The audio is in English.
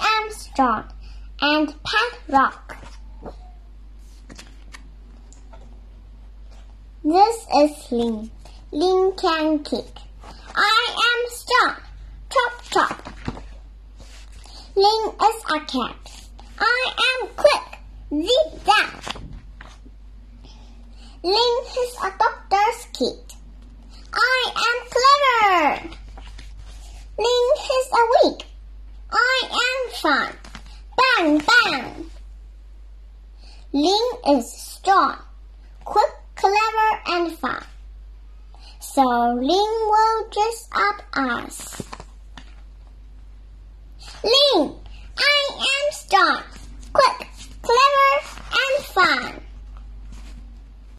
am strong and Pet Rock. This is Lin. Lin can kick. I am strong. Chop chop. Lin is a cat. I am quick. Zip zap. Lin is a doctor's kid. I am clever. Lin is a weak. Fun. Bang bang. Lin is strong, quick, clever, and fun. So Lin will dress up us. Lin, I am strong,